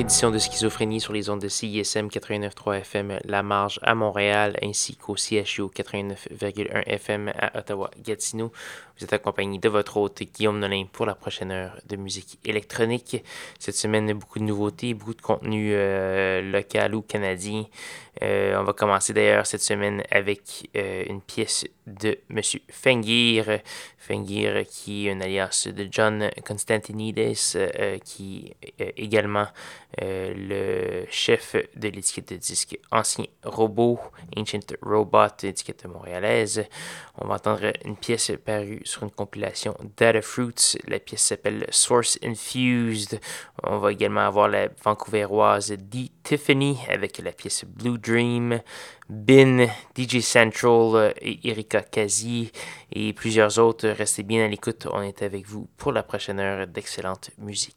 Édition de Schizophrénie sur les ondes de CISM 89.3 FM La Marge à Montréal ainsi qu'au CHU 89.1 FM à Ottawa-Gatineau. Vous êtes accompagné de votre hôte Guillaume Nolin pour la prochaine heure de musique électronique. Cette semaine, beaucoup de nouveautés, beaucoup de contenu euh, local ou canadien. Euh, on va commencer d'ailleurs cette semaine avec euh, une pièce de M. Fengir. Fengir qui est un alias de John Constantinides, qui est également le chef de l'étiquette de disque Ancien Robot, Ancient Robot, étiquette montréalaise. On va entendre une pièce parue sur une compilation Data Fruits. La pièce s'appelle Source Infused. On va également avoir la vancouveroise D. Tiffany avec la pièce Blue Dream. Bin, DJ Central et Erika Kazi et plusieurs autres. Restez bien à l'écoute. On est avec vous pour la prochaine heure d'excellente musique.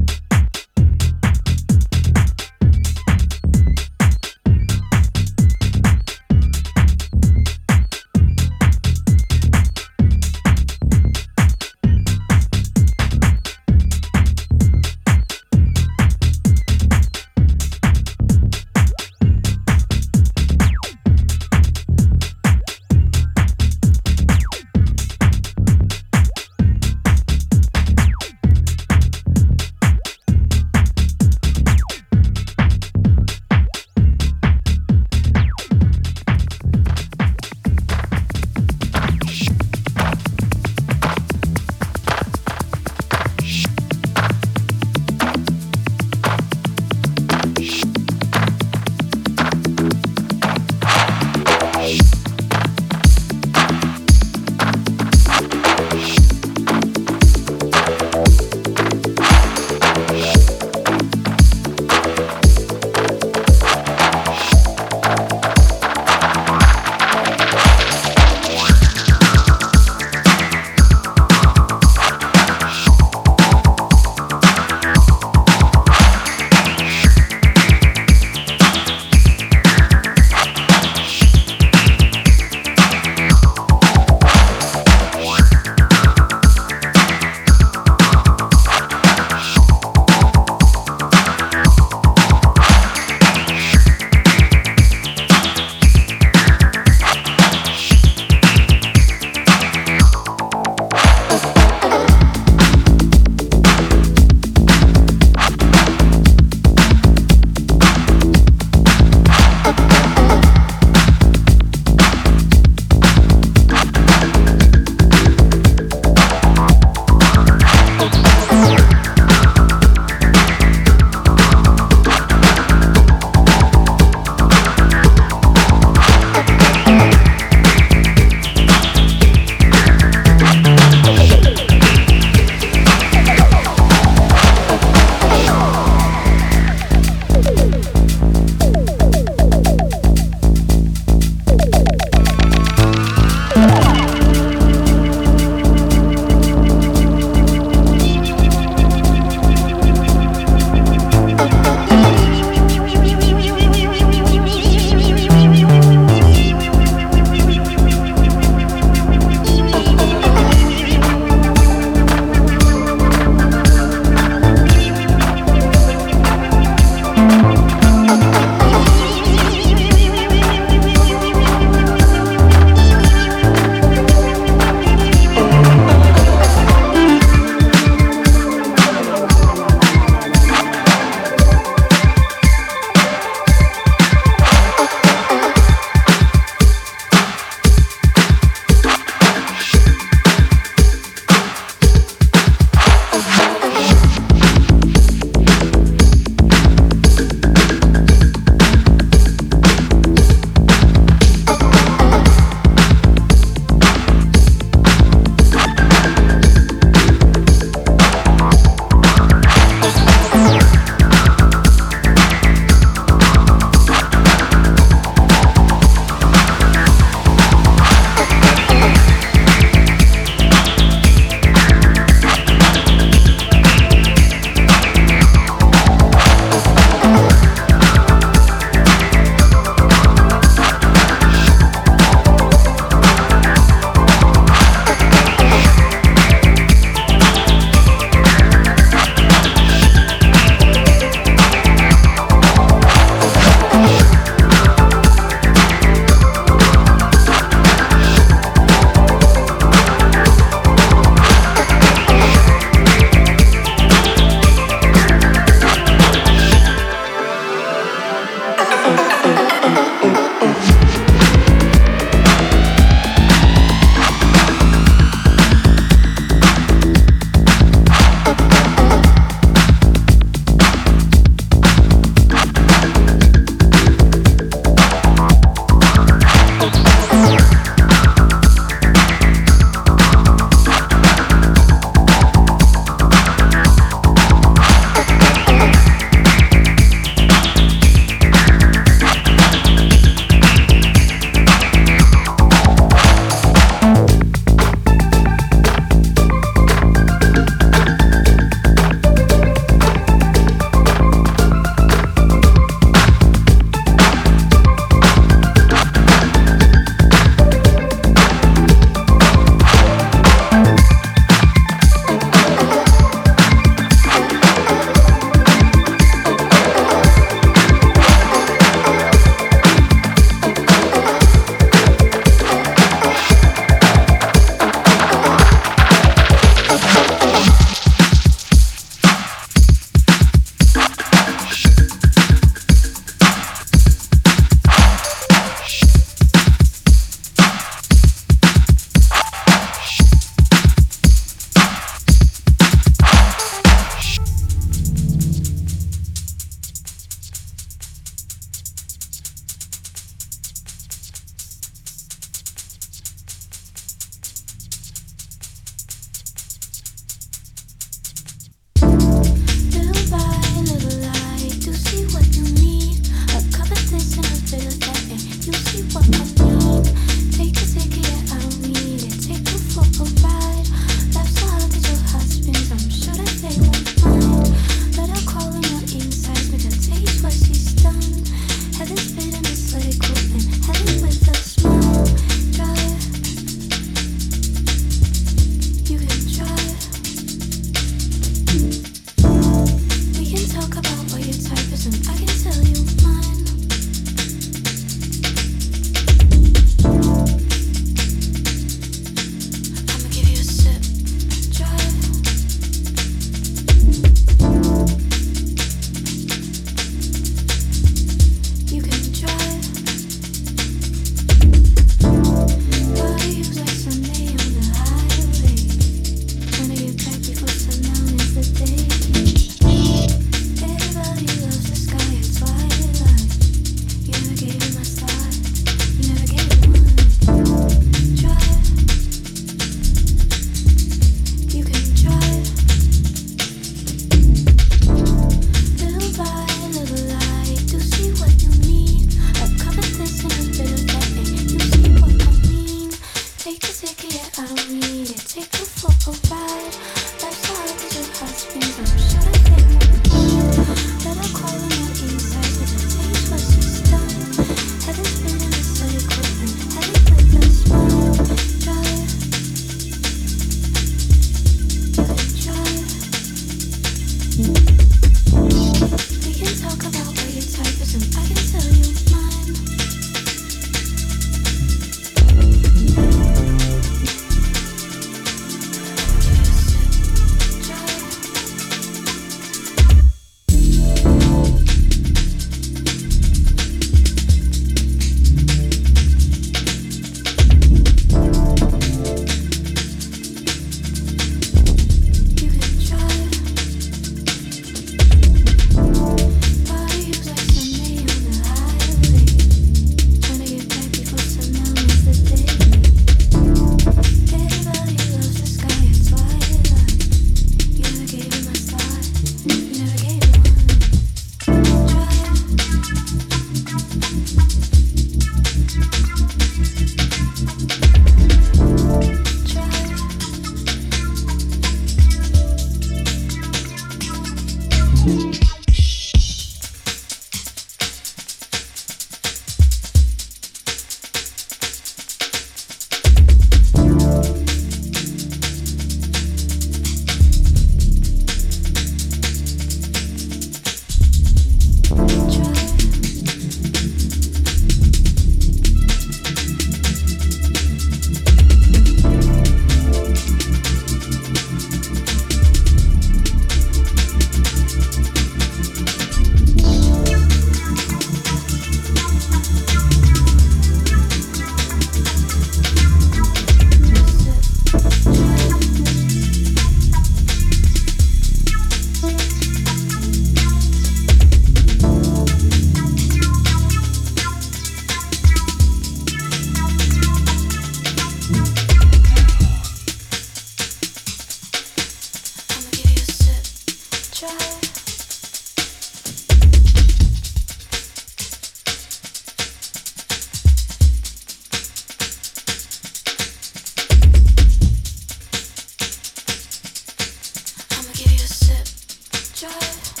child.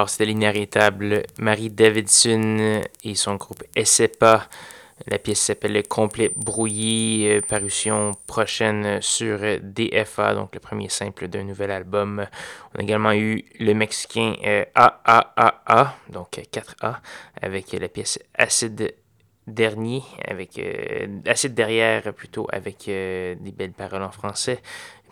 Alors, c'était l'inarrêtable Marie Davidson et son groupe SEPA. La pièce s'appelle Complet brouillé, euh, parution prochaine sur DFA, donc le premier simple d'un nouvel album. On a également eu le Mexicain euh, AAAA, donc 4A, avec la pièce Acide dernier, avec euh, Acide derrière plutôt, avec des belles paroles en français.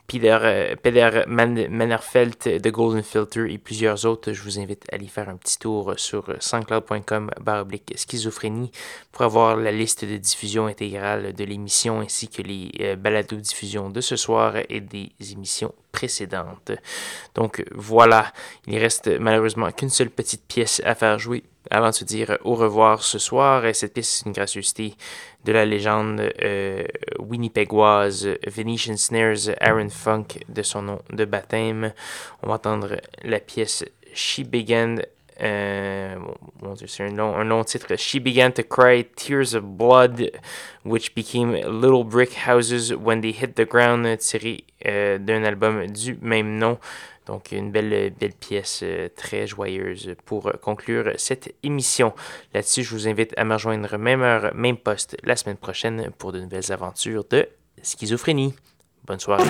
Peter, euh, Peter Mannerfeld de Golden Filter et plusieurs autres. Je vous invite à aller faire un petit tour sur soundcloud.com baroblique schizophrénie pour avoir la liste de diffusion intégrale de l'émission ainsi que les euh, balados-diffusions de ce soir et des émissions précédentes. Donc voilà, il reste malheureusement qu'une seule petite pièce à faire jouer avant de se dire au revoir ce soir. Cette pièce est une gracieuseté de la légende euh, winnipégoise Venetian Snares Aaron Funk de son nom de baptême. On va entendre la pièce She Began euh, Dieu, c'est un long, titre. She began to cry tears of blood, which became little brick houses when they hit the ground, tiré euh, d'un album du même nom. Donc, une belle, belle pièce euh, très joyeuse pour conclure cette émission. Là-dessus, je vous invite à me rejoindre même heure, même poste la semaine prochaine pour de nouvelles aventures de schizophrénie. Bonne soirée.